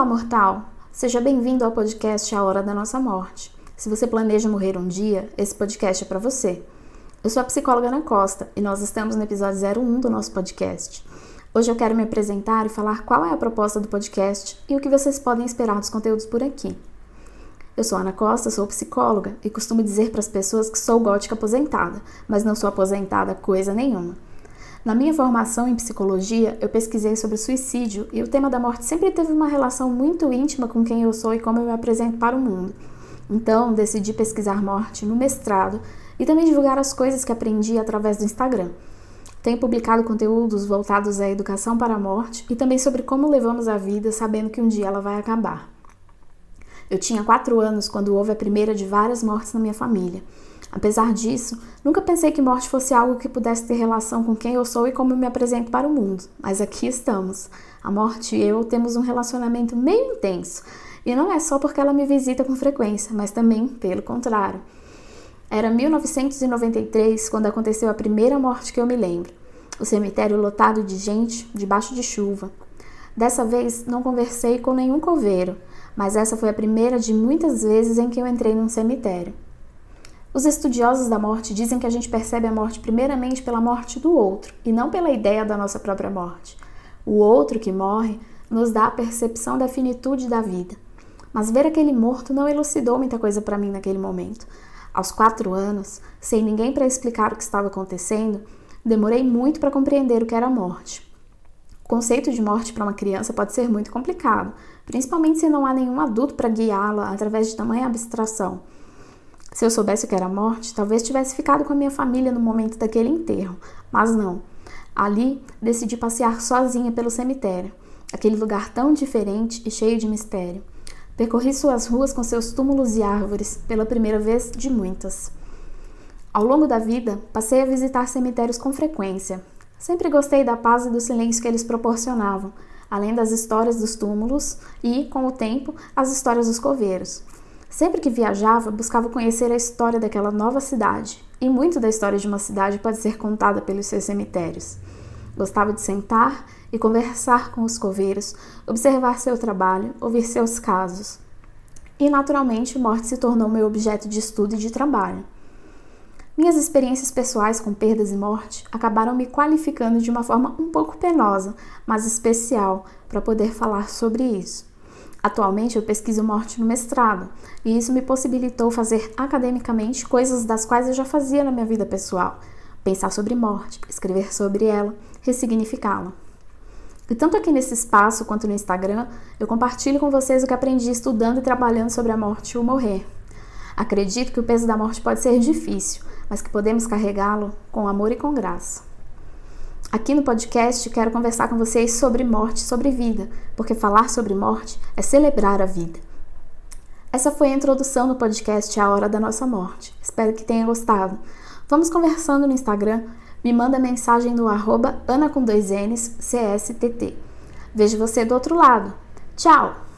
Olá, mortal! Seja bem-vindo ao podcast A Hora da Nossa Morte. Se você planeja morrer um dia, esse podcast é para você. Eu sou a psicóloga Ana Costa e nós estamos no episódio 01 do nosso podcast. Hoje eu quero me apresentar e falar qual é a proposta do podcast e o que vocês podem esperar dos conteúdos por aqui. Eu sou Ana Costa, sou psicóloga e costumo dizer para as pessoas que sou gótica aposentada, mas não sou aposentada coisa nenhuma. Na minha formação em psicologia, eu pesquisei sobre suicídio e o tema da morte sempre teve uma relação muito íntima com quem eu sou e como eu me apresento para o mundo. Então, decidi pesquisar morte no mestrado e também divulgar as coisas que aprendi através do Instagram. Tenho publicado conteúdos voltados à educação para a morte e também sobre como levamos a vida sabendo que um dia ela vai acabar. Eu tinha quatro anos quando houve a primeira de várias mortes na minha família. Apesar disso, nunca pensei que morte fosse algo que pudesse ter relação com quem eu sou e como eu me apresento para o mundo. Mas aqui estamos. A morte e eu temos um relacionamento meio intenso. E não é só porque ela me visita com frequência, mas também pelo contrário. Era 1993 quando aconteceu a primeira morte que eu me lembro. O cemitério lotado de gente, debaixo de chuva. Dessa vez não conversei com nenhum coveiro, mas essa foi a primeira de muitas vezes em que eu entrei num cemitério. Os estudiosos da morte dizem que a gente percebe a morte primeiramente pela morte do outro e não pela ideia da nossa própria morte. O outro que morre nos dá a percepção da finitude da vida. Mas ver aquele morto não elucidou muita coisa para mim naquele momento. Aos quatro anos, sem ninguém para explicar o que estava acontecendo, demorei muito para compreender o que era a morte. O conceito de morte para uma criança pode ser muito complicado, principalmente se não há nenhum adulto para guiá-la através de tamanha abstração. Se eu soubesse o que era morte, talvez tivesse ficado com a minha família no momento daquele enterro, mas não. Ali, decidi passear sozinha pelo cemitério, aquele lugar tão diferente e cheio de mistério. Percorri suas ruas com seus túmulos e árvores, pela primeira vez de muitas. Ao longo da vida, passei a visitar cemitérios com frequência. Sempre gostei da paz e do silêncio que eles proporcionavam, além das histórias dos túmulos e, com o tempo, as histórias dos coveiros. Sempre que viajava, buscava conhecer a história daquela nova cidade, e muito da história de uma cidade pode ser contada pelos seus cemitérios. Gostava de sentar e conversar com os coveiros, observar seu trabalho, ouvir seus casos. E, naturalmente, morte se tornou meu objeto de estudo e de trabalho. Minhas experiências pessoais com perdas e morte acabaram me qualificando de uma forma um pouco penosa, mas especial, para poder falar sobre isso. Atualmente eu pesquiso morte no mestrado, e isso me possibilitou fazer academicamente coisas das quais eu já fazia na minha vida pessoal: pensar sobre morte, escrever sobre ela, ressignificá-la. E tanto aqui nesse espaço quanto no Instagram, eu compartilho com vocês o que aprendi estudando e trabalhando sobre a morte e o morrer. Acredito que o peso da morte pode ser difícil, mas que podemos carregá-lo com amor e com graça. Aqui no podcast quero conversar com vocês sobre morte, sobre vida, porque falar sobre morte é celebrar a vida. Essa foi a introdução do podcast A Hora da Nossa Morte. Espero que tenha gostado. Vamos conversando no Instagram. Me manda mensagem no arroba Ana com dois N's, CSTT. Vejo você do outro lado. Tchau!